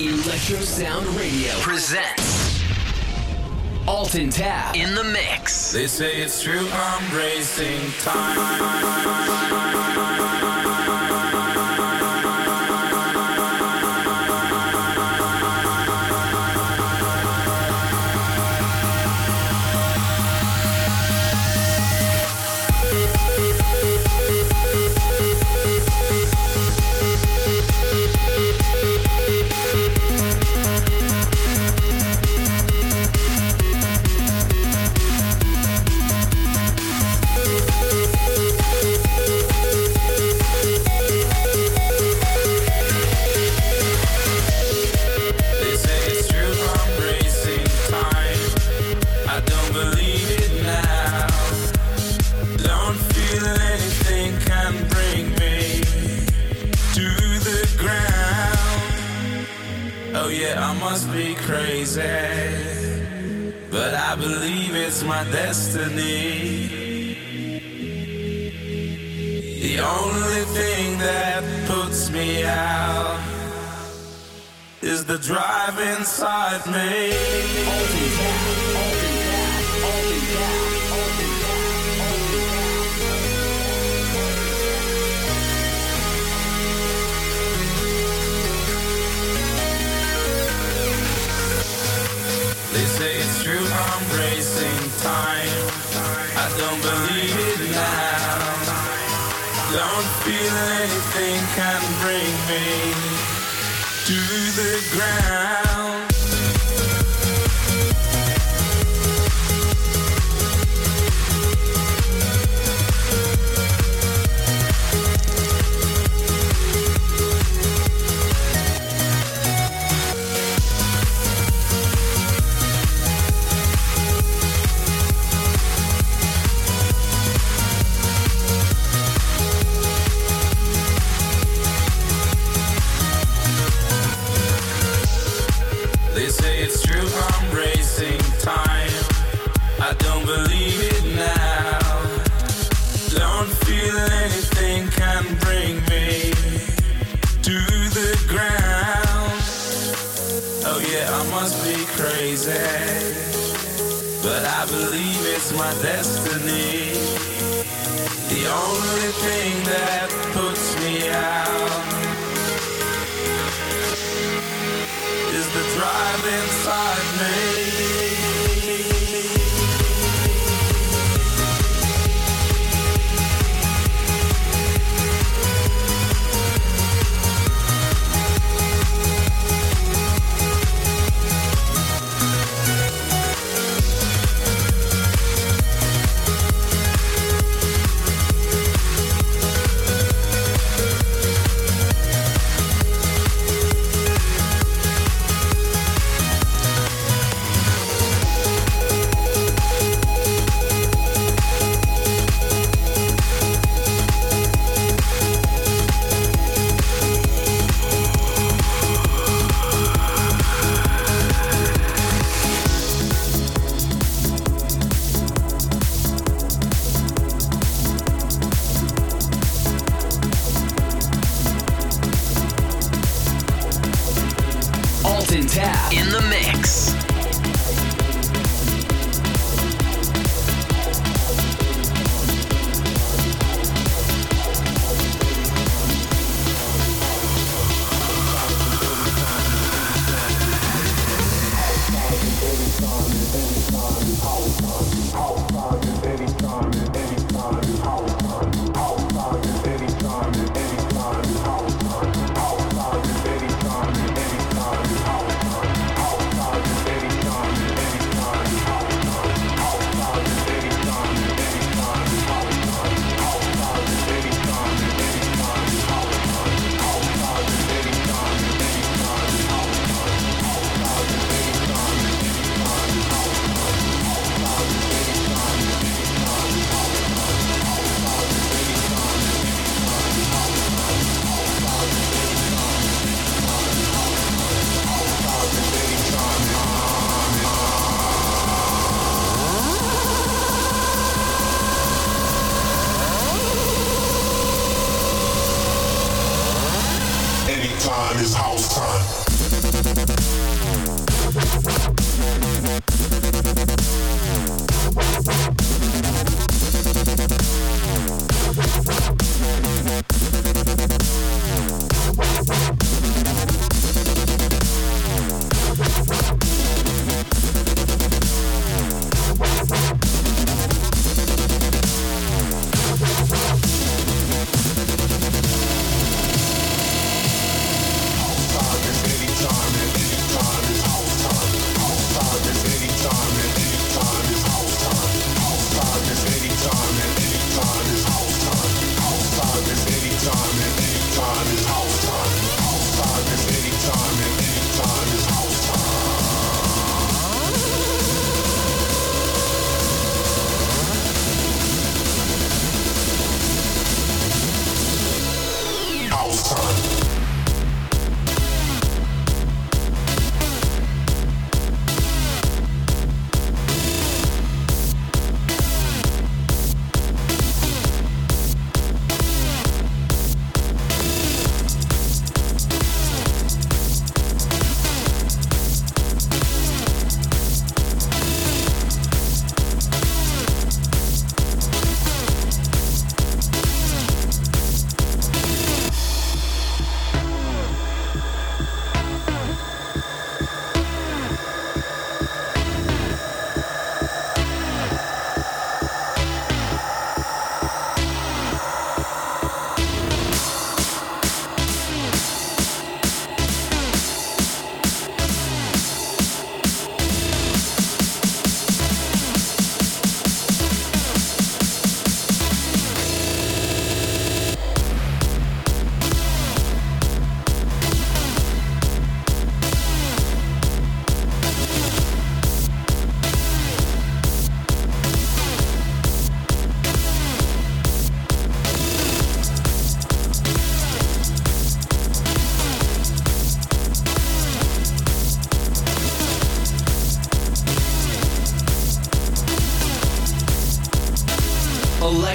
Electro Sound Radio presents Alton Tab in the mix. They say it's true, I'm racing time. destiny. The only thing that puts me out is the drive inside me. don't believe it now. Don't feel anything can bring me to the ground. my destiny. The only thing that Tapp in the mix.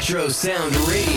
Electro Sound Radio.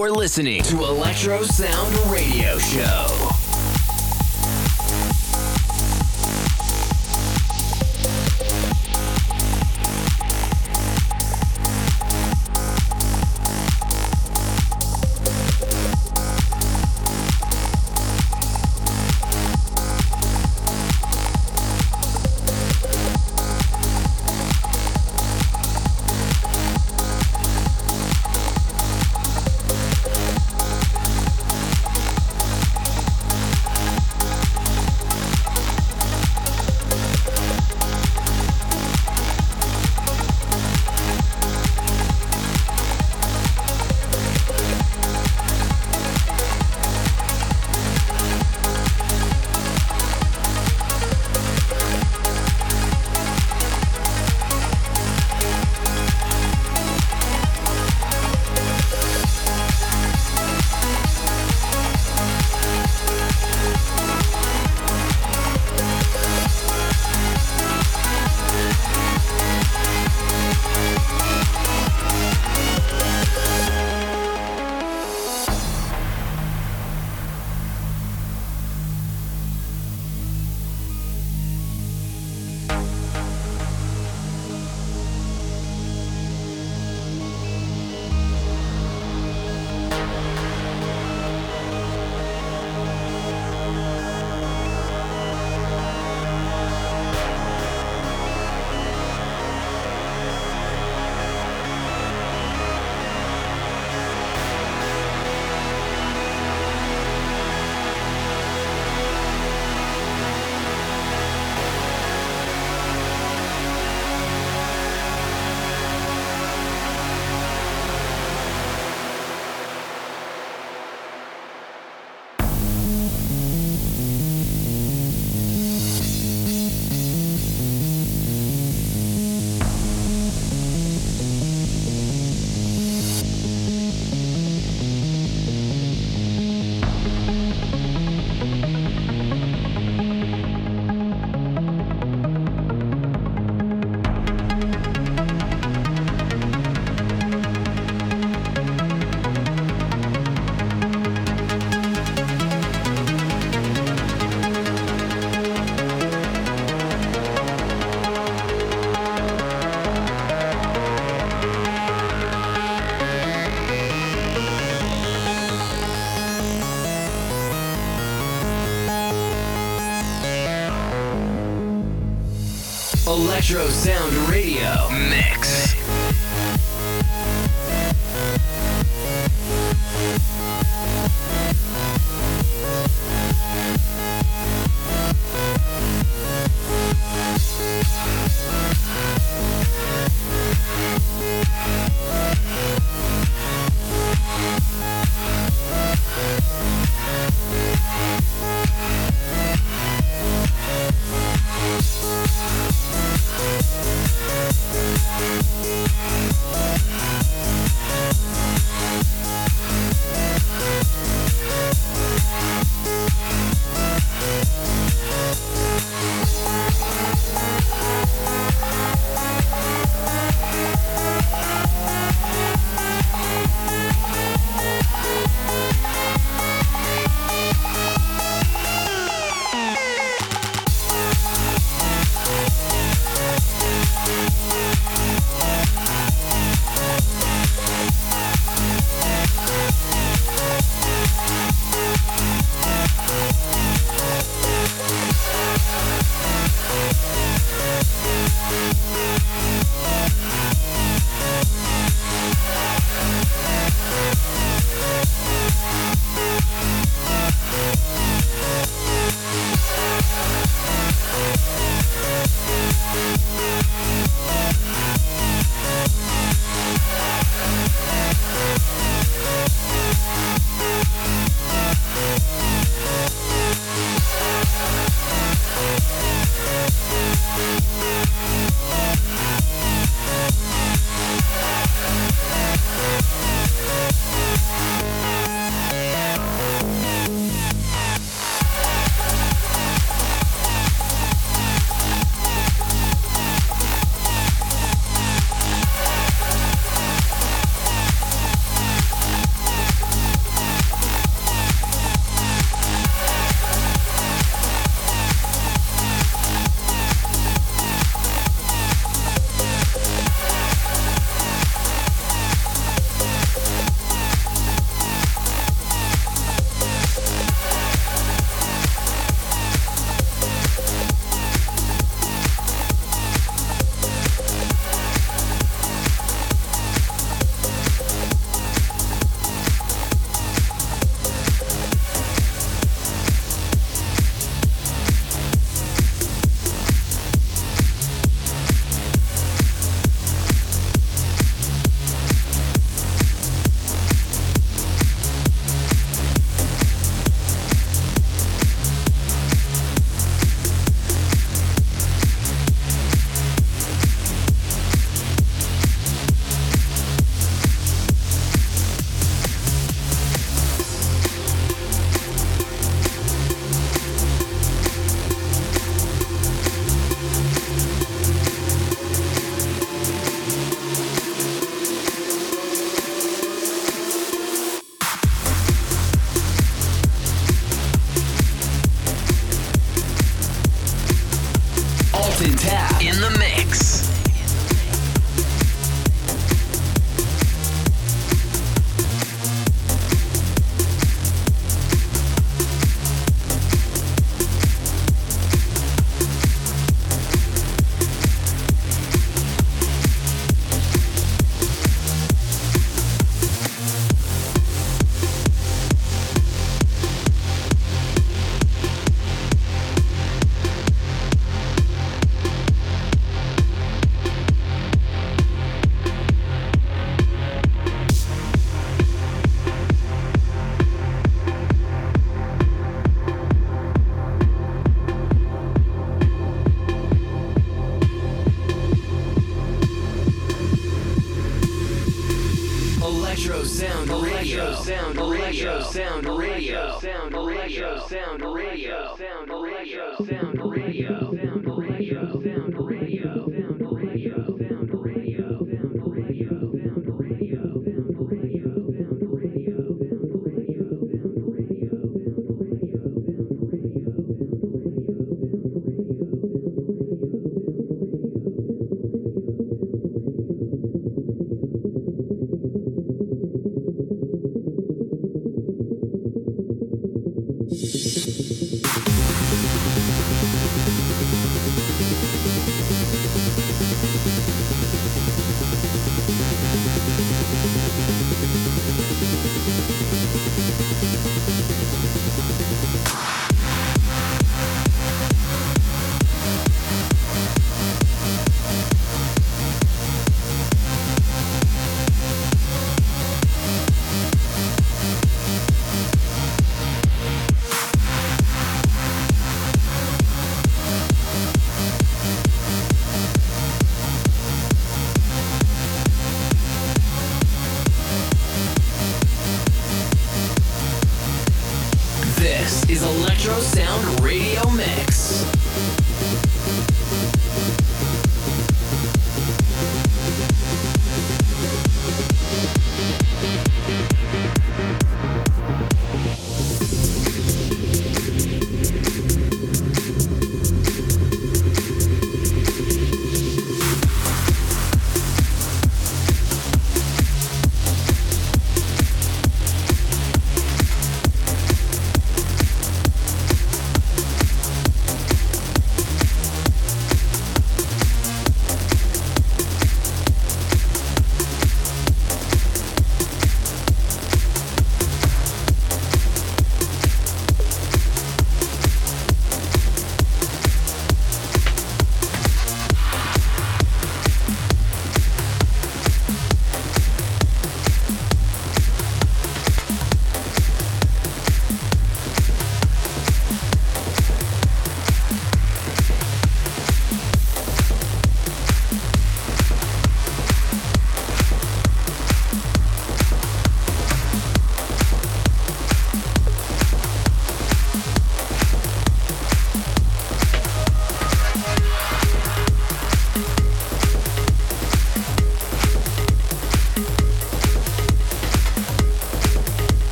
You're listening to Electro Sound Radio Show. Electro Sound Radio Mix.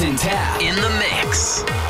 Justin Tapp in the mix.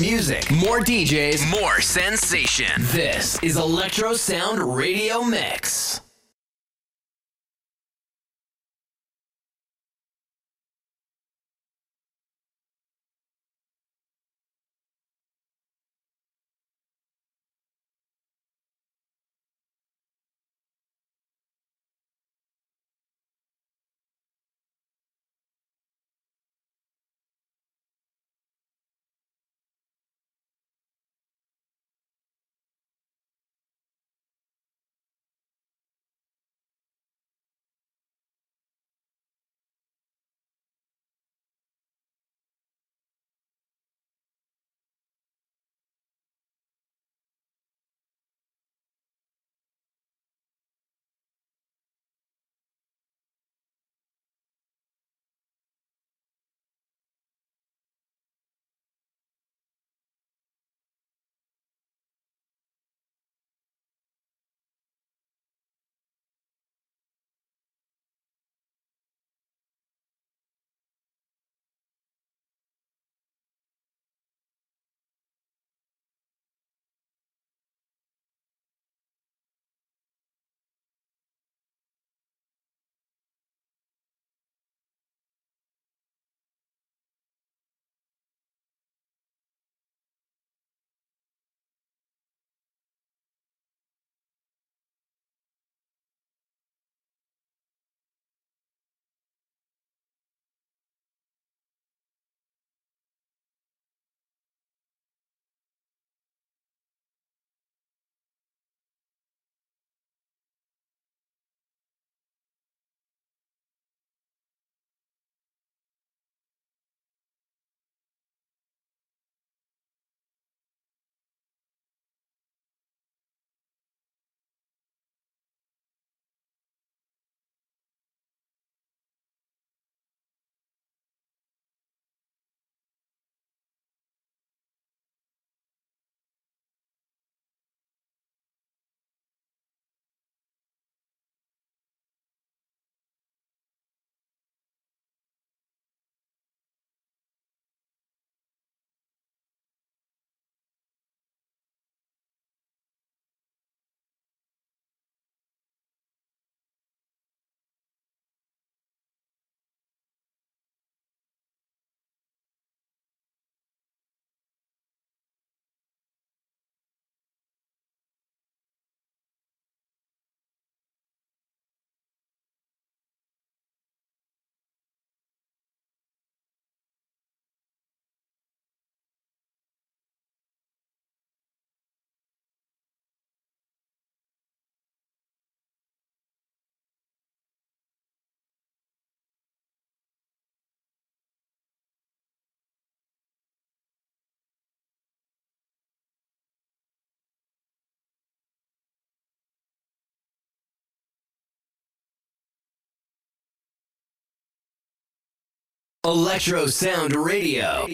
Music, more DJs, more sensation. This is Electro Sound Radio Mix. Electro Sound Radio.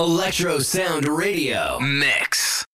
Electro Sound Radio Mix.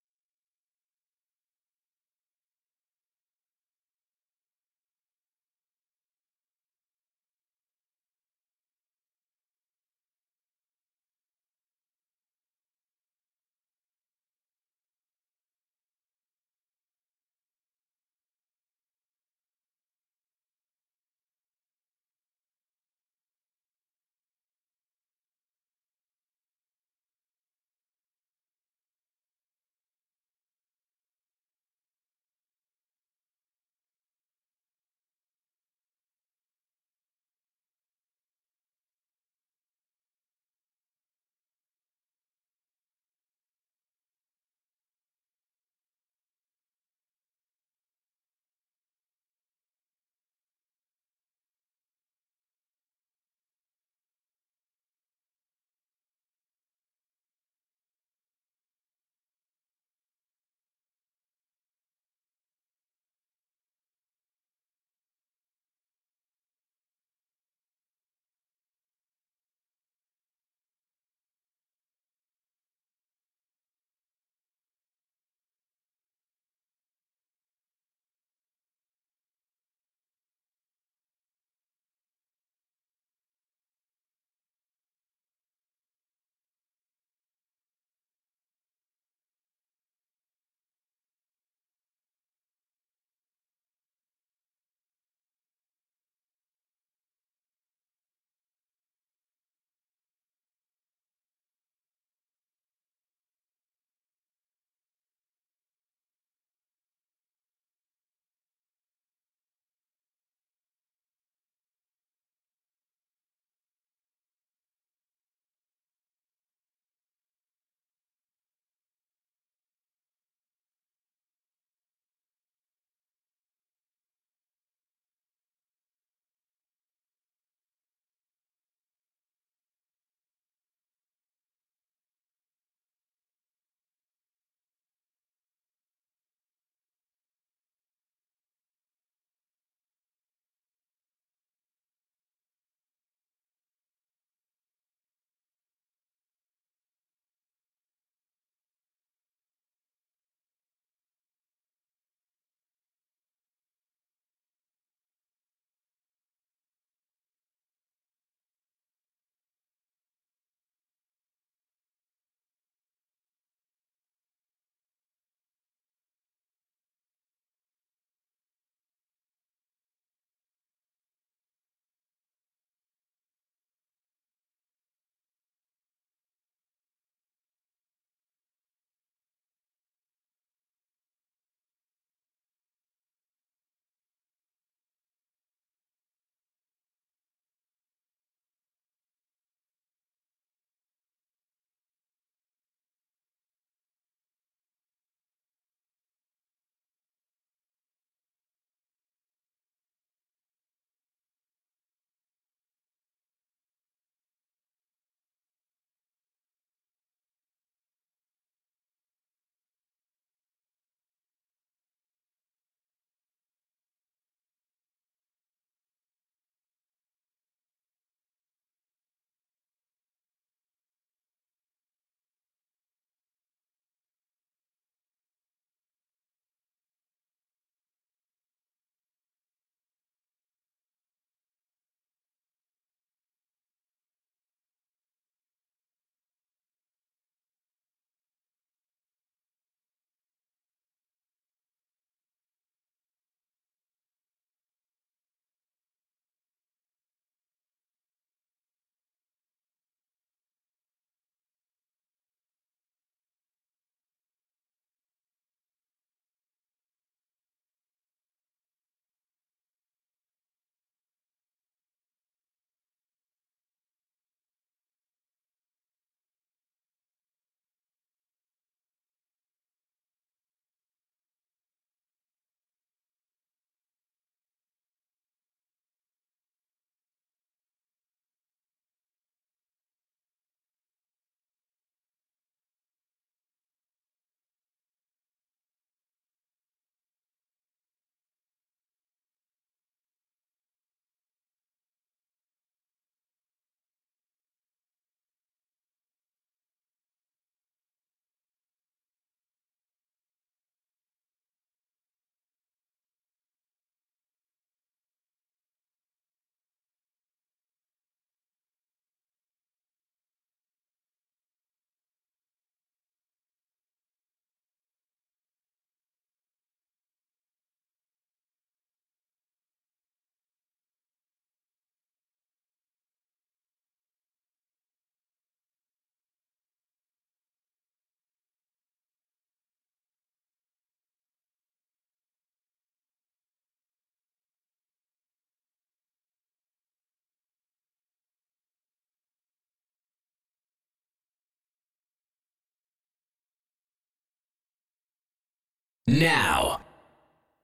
Now,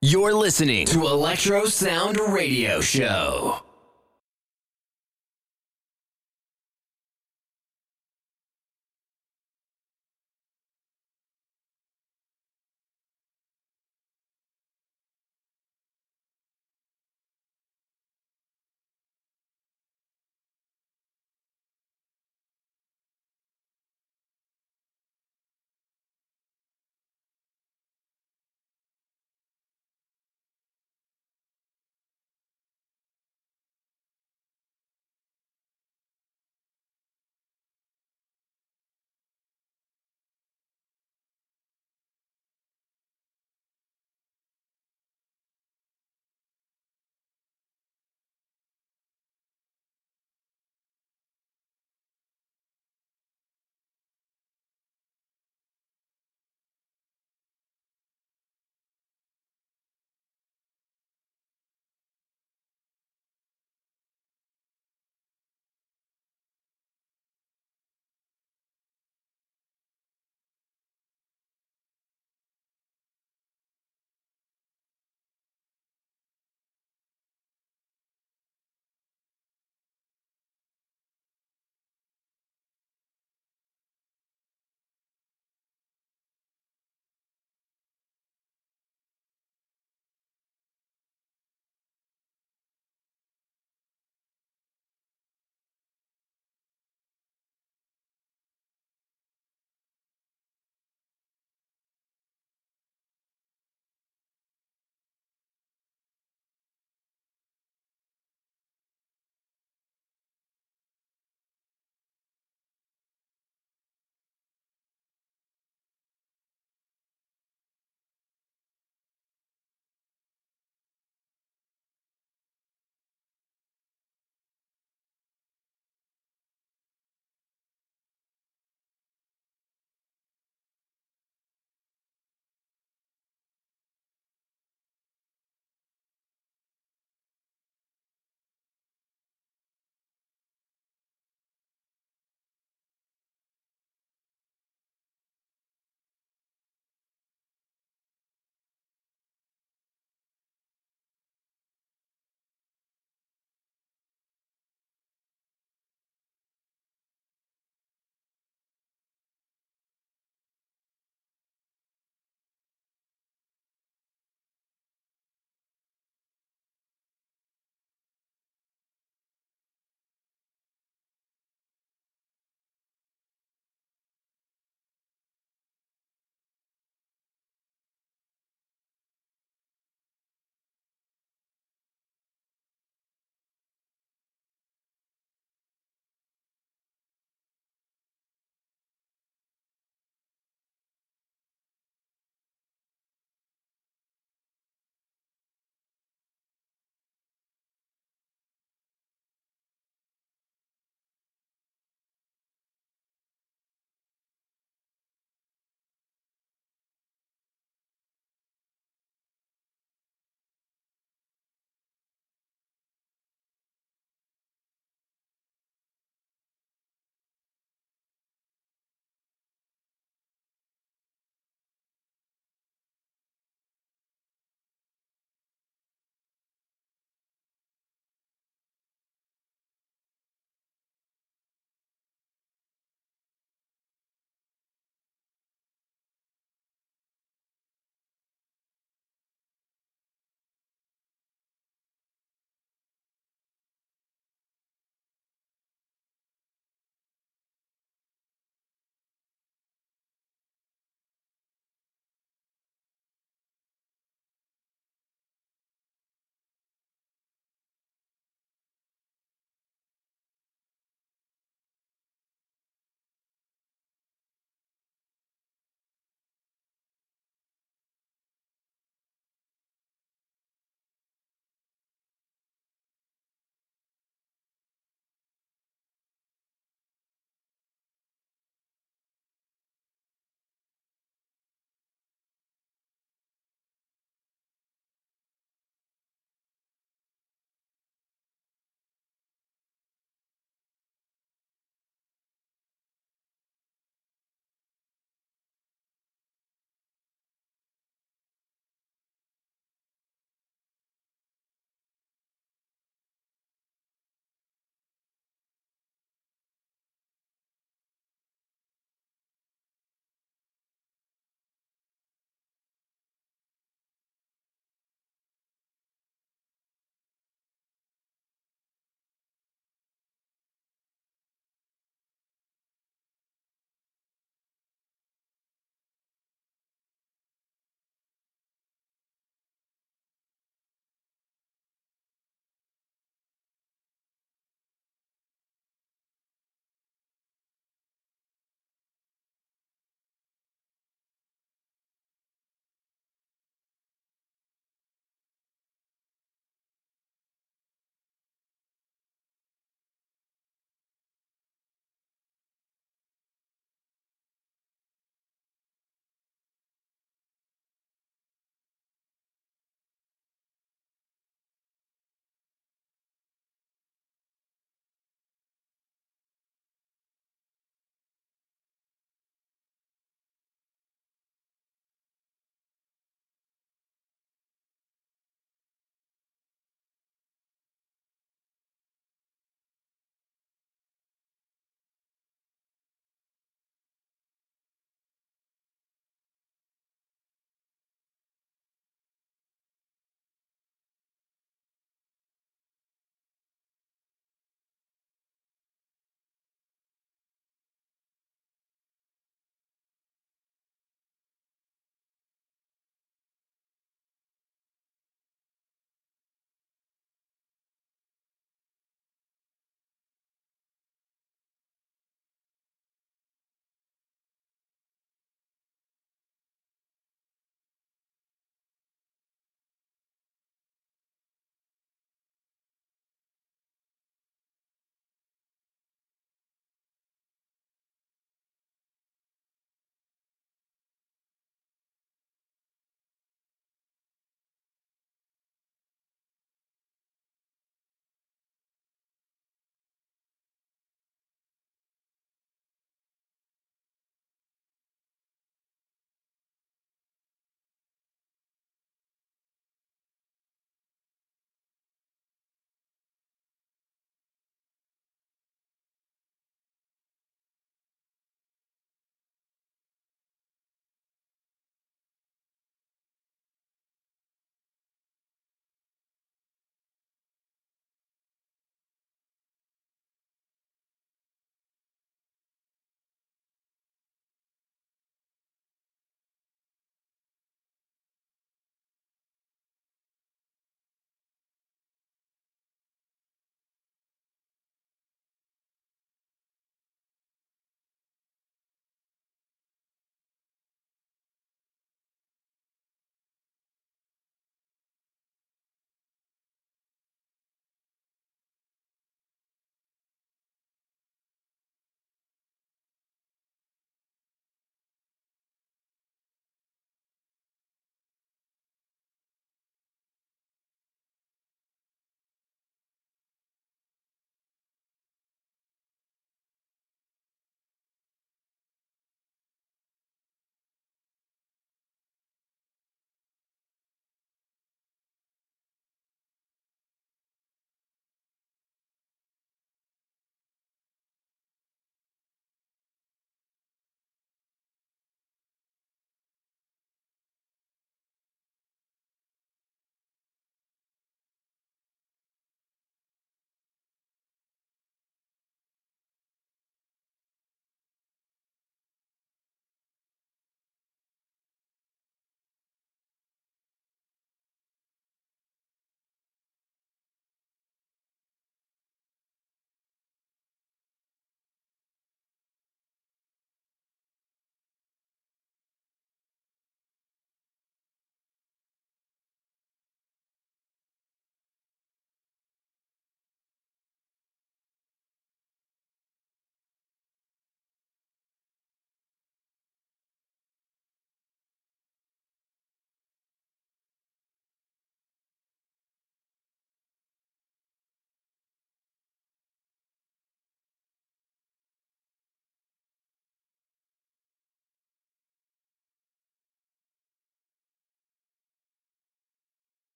you're listening to Electro Sound Radio Show.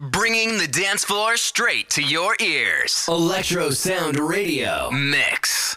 Bringing the dance floor straight to your ears. Electro Sound Radio Mix.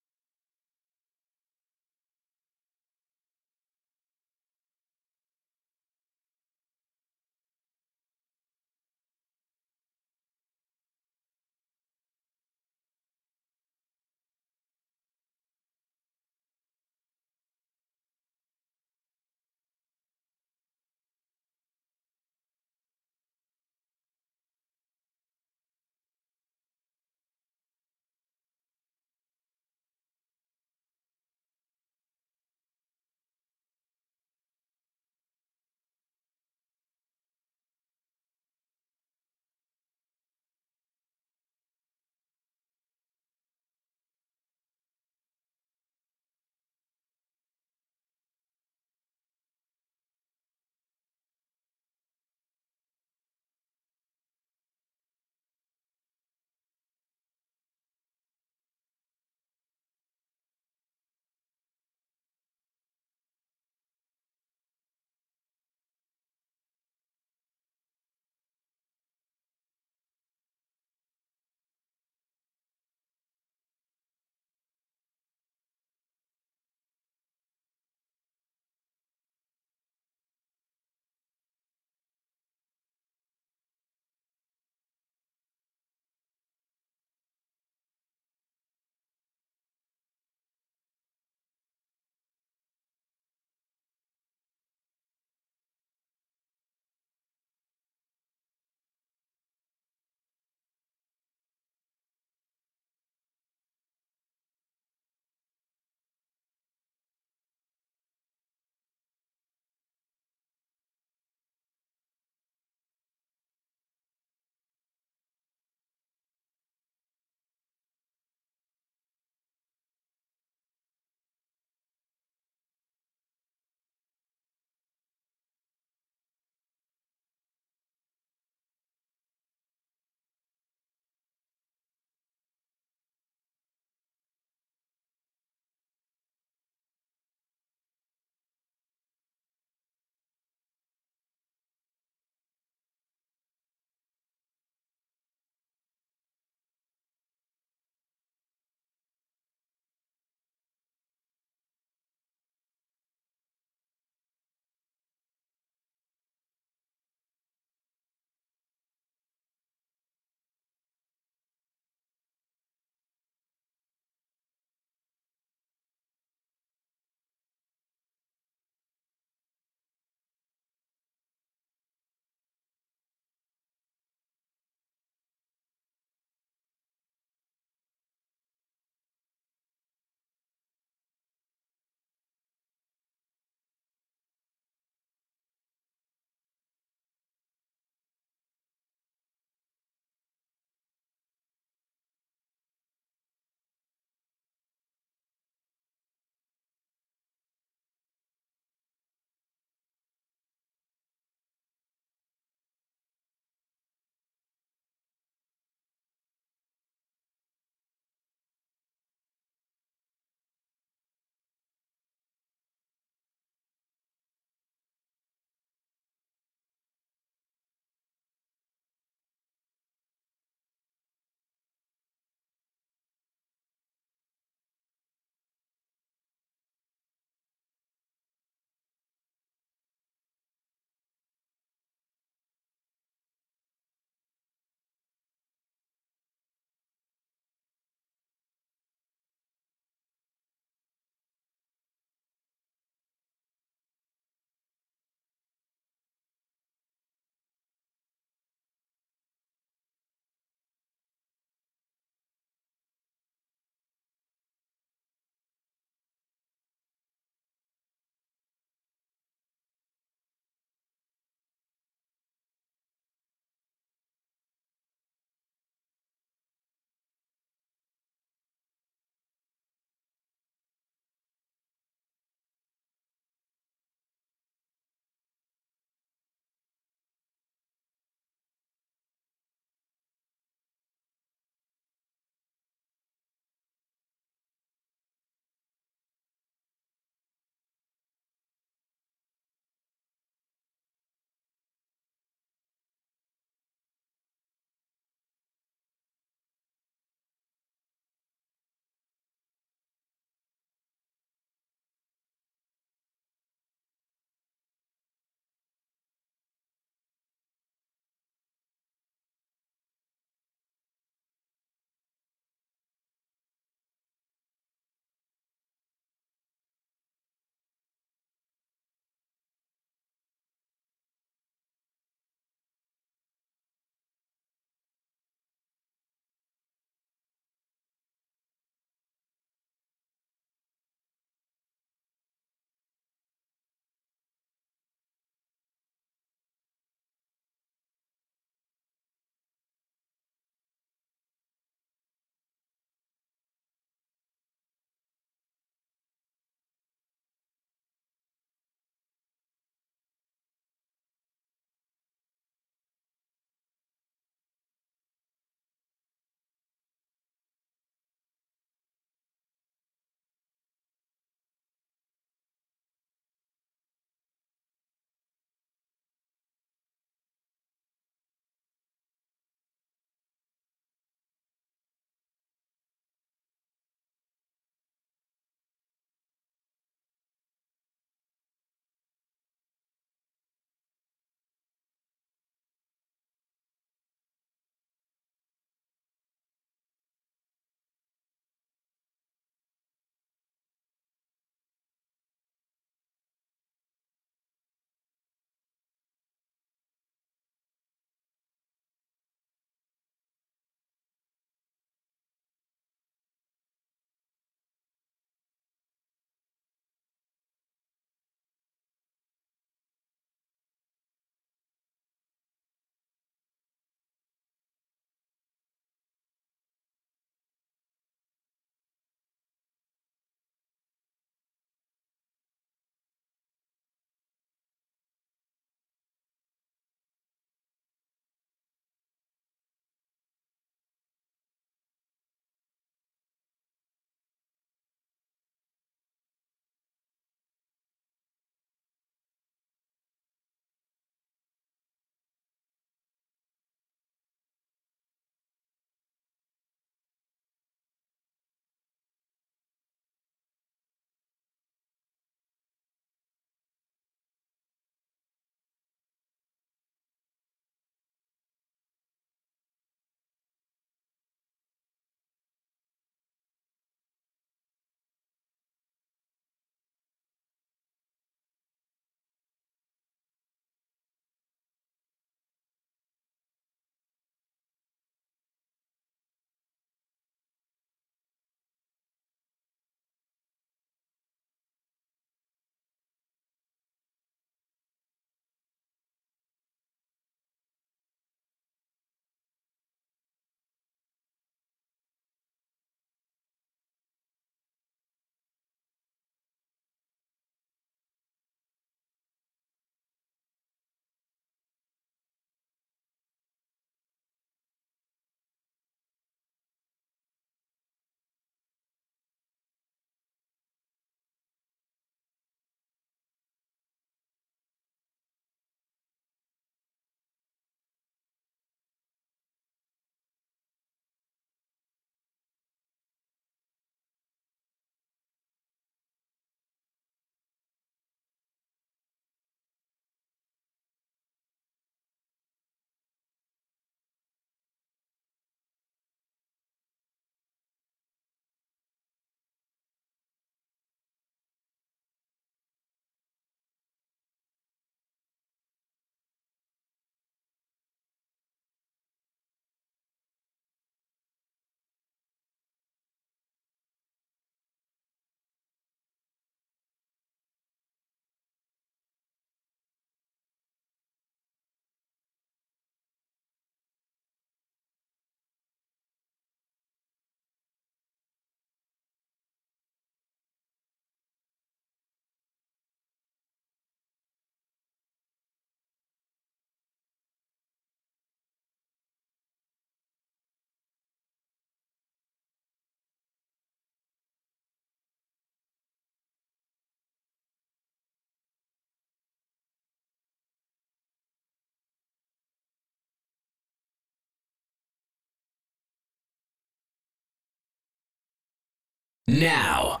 Now,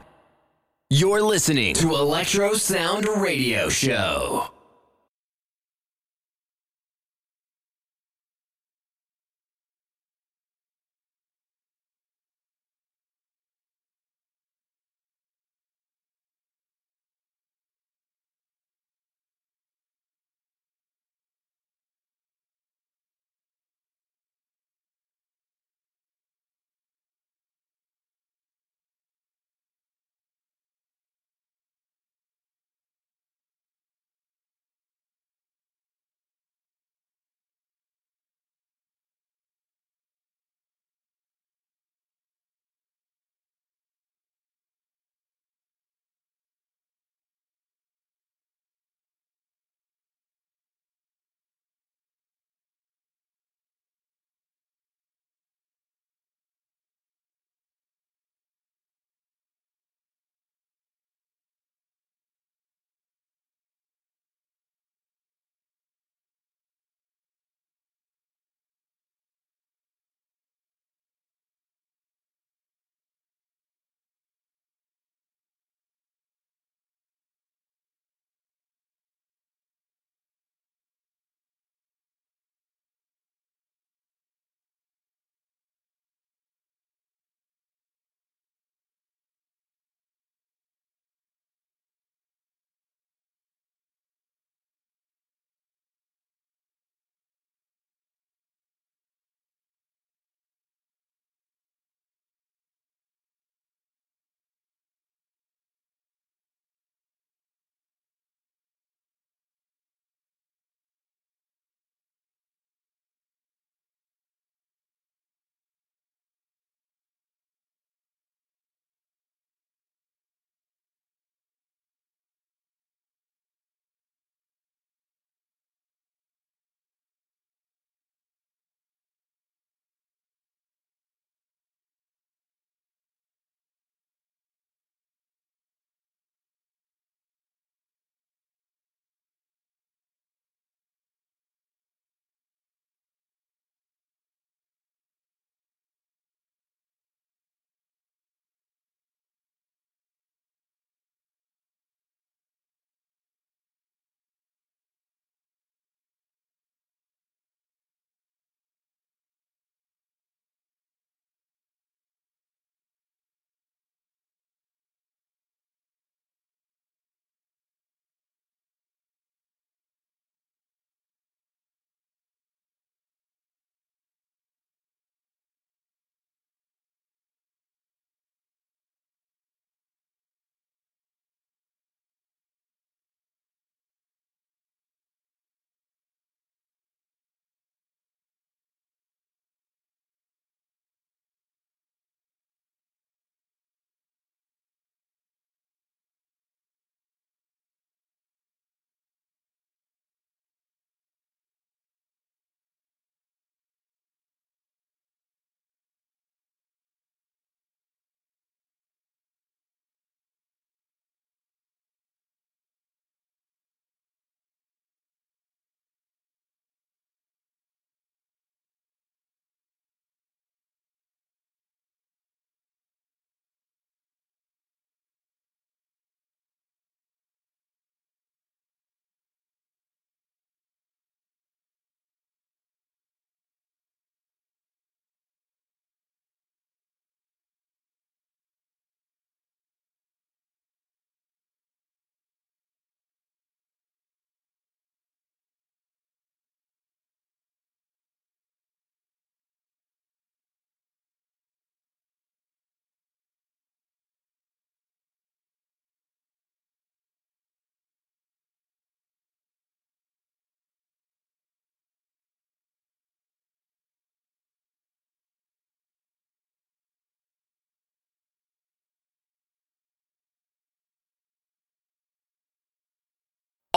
you're listening to Electro Sound Radio Show.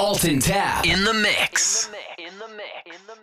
Alton Tab in the mix. In the mix. In the mix. In the mix.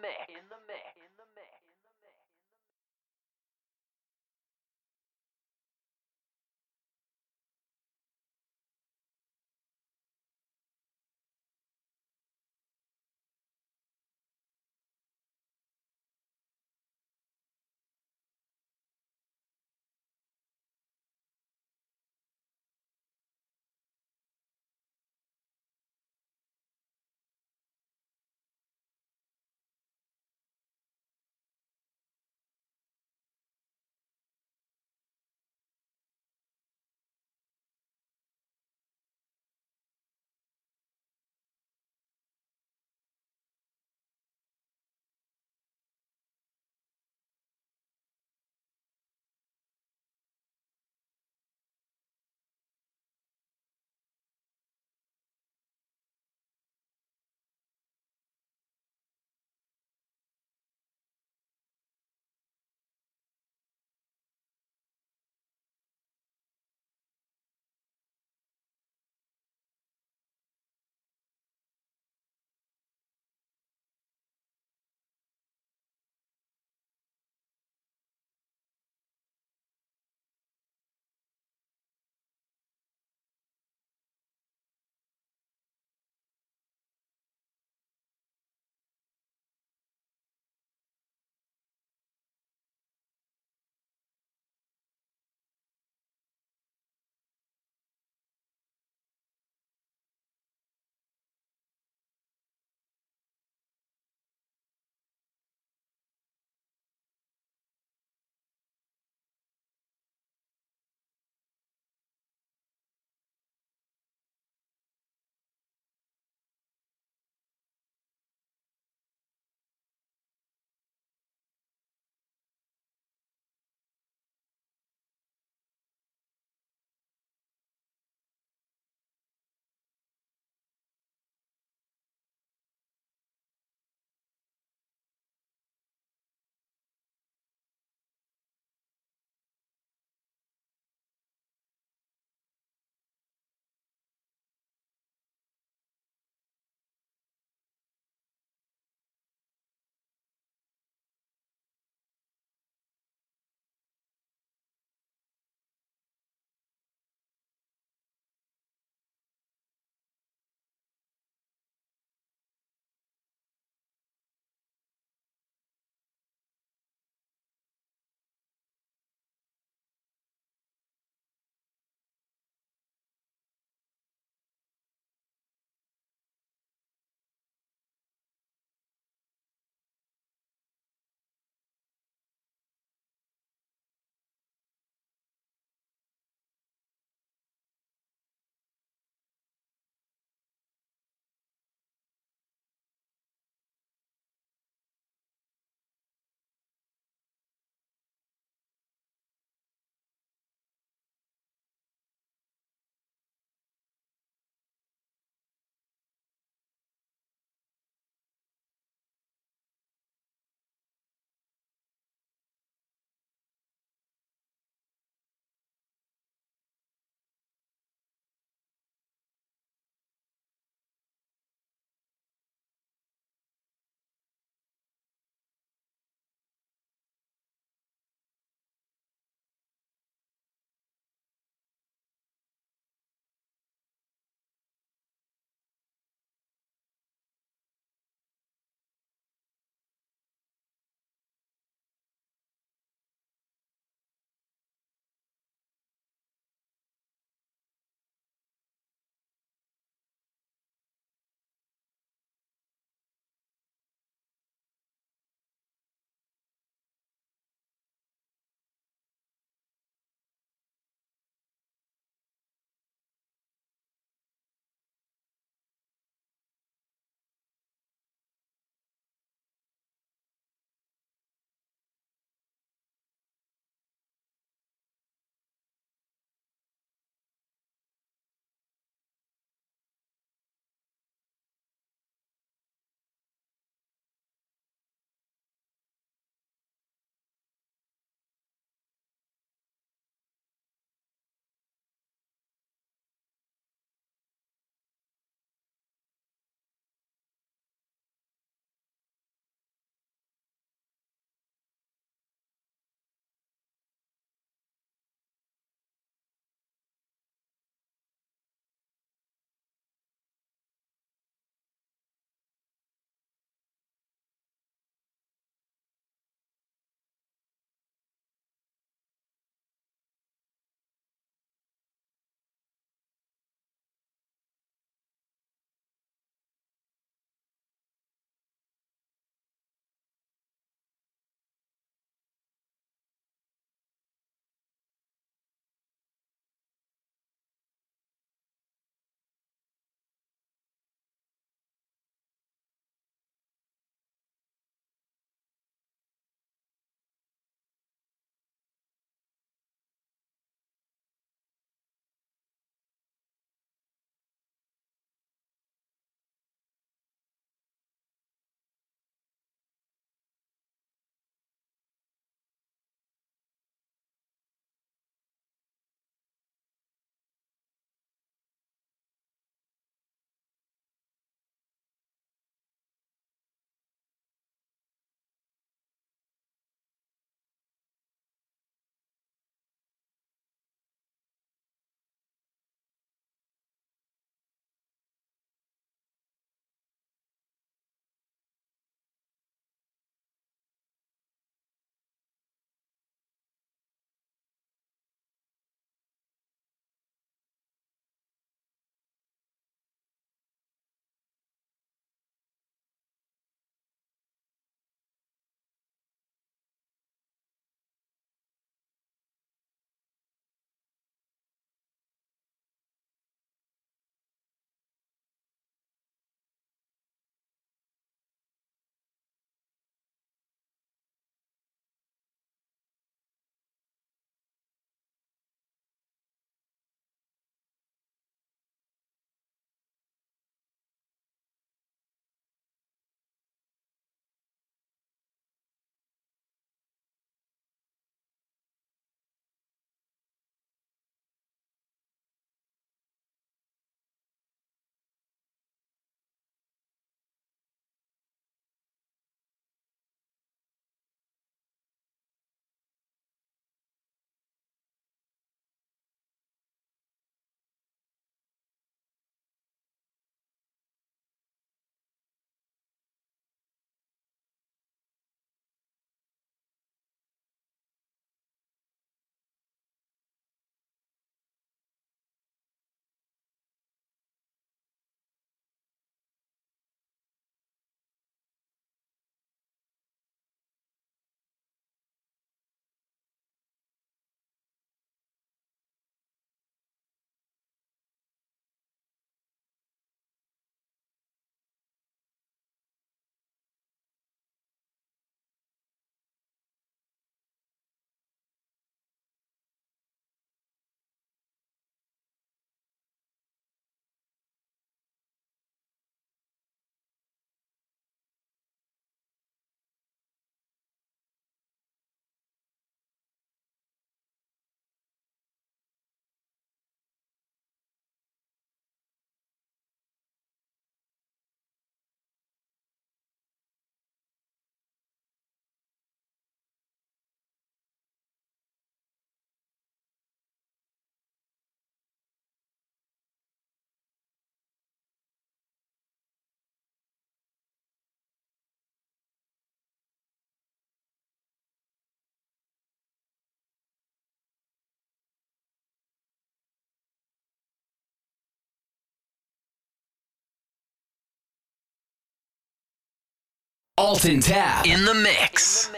Alton Tab in the mix. In the mix.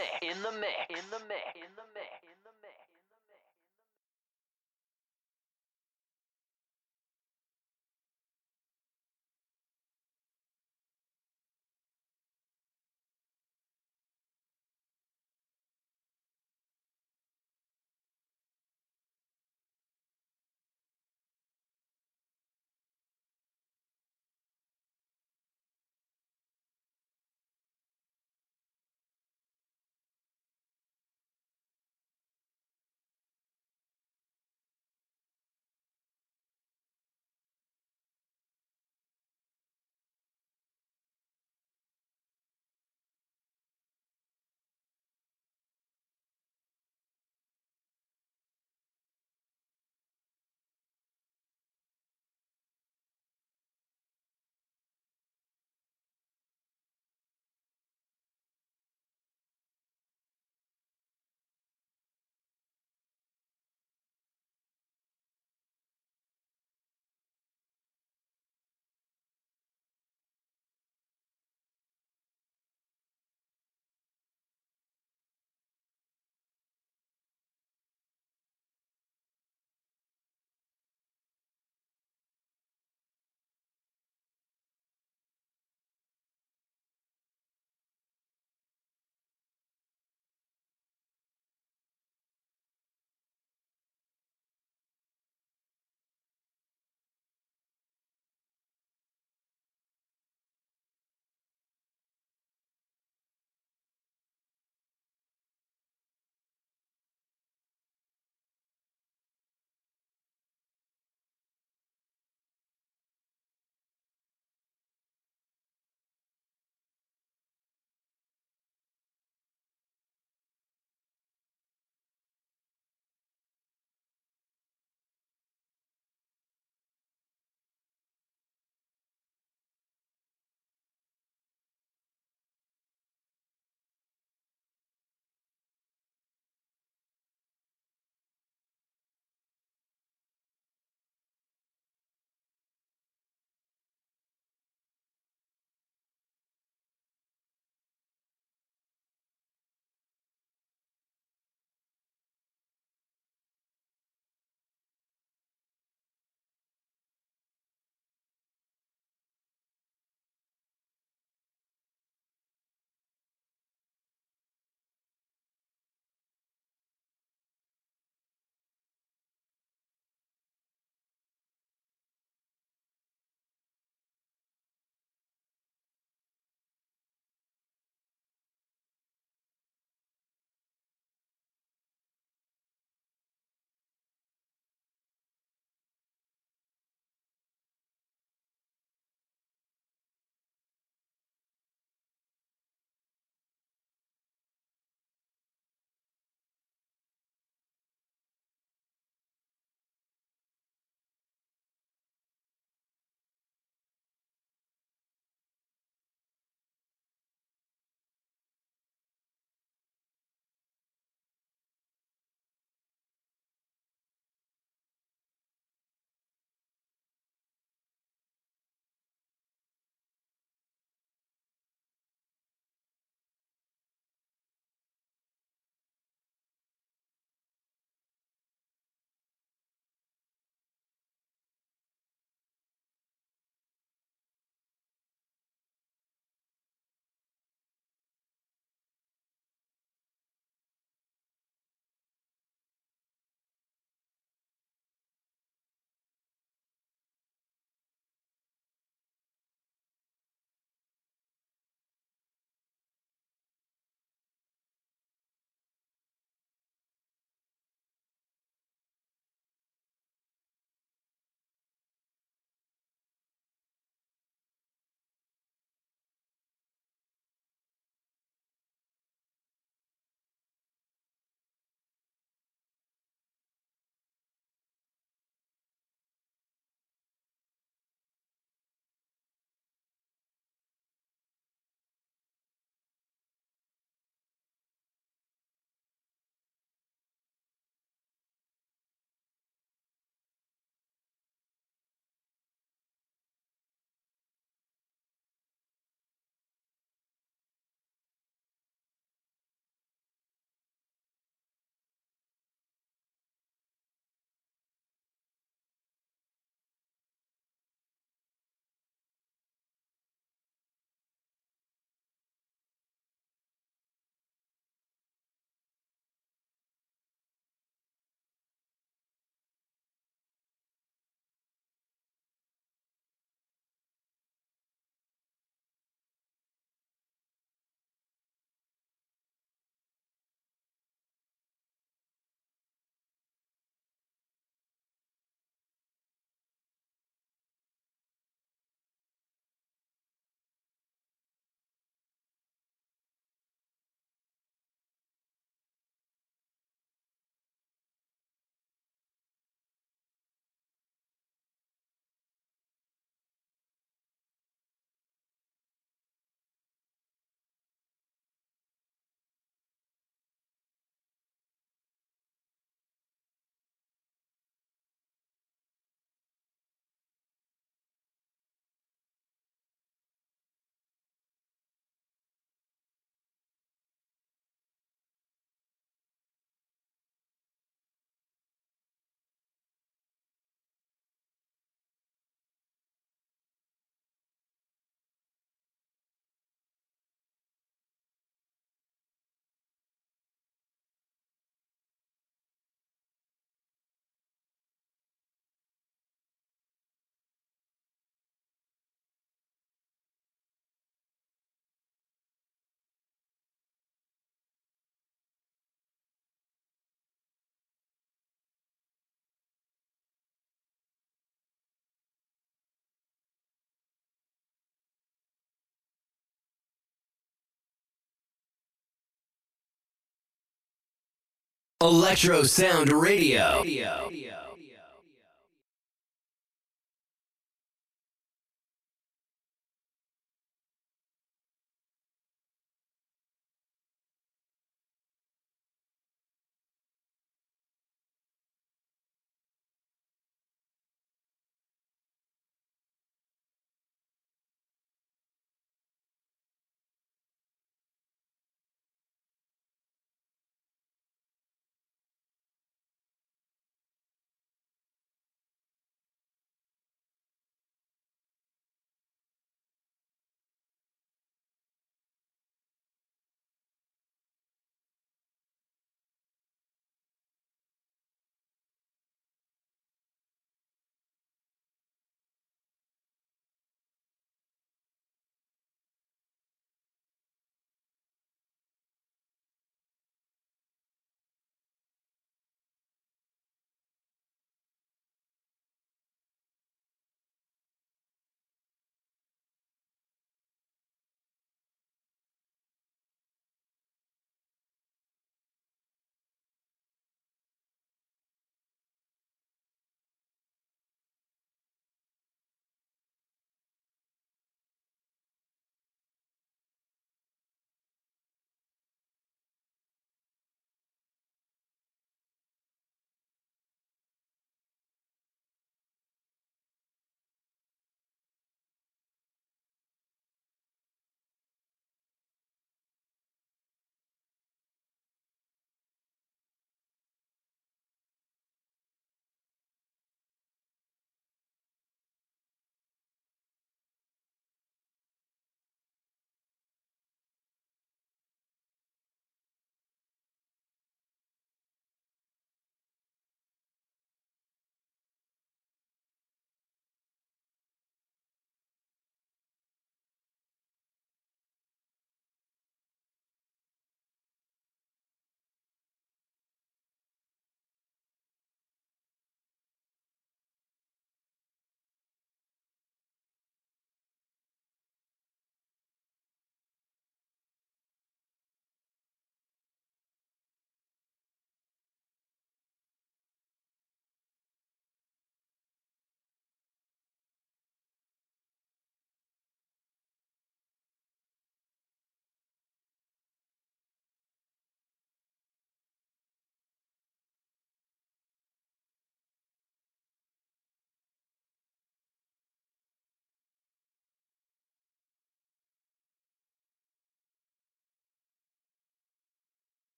Electro Sound Radio.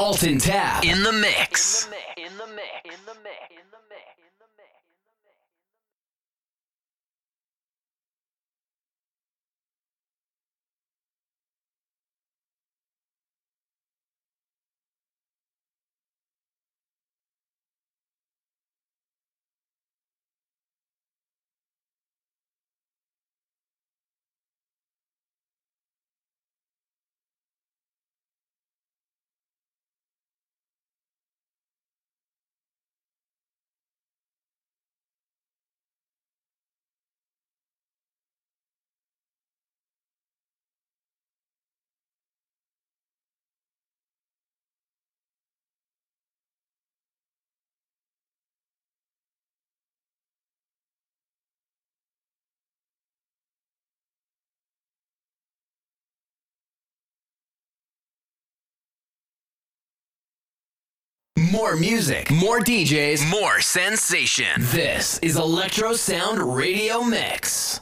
Alton Tab in the mix. In the mix. In the mix. In the mix. In the mix. More music, more DJs, more sensation. This is Electro Sound Radio Mix.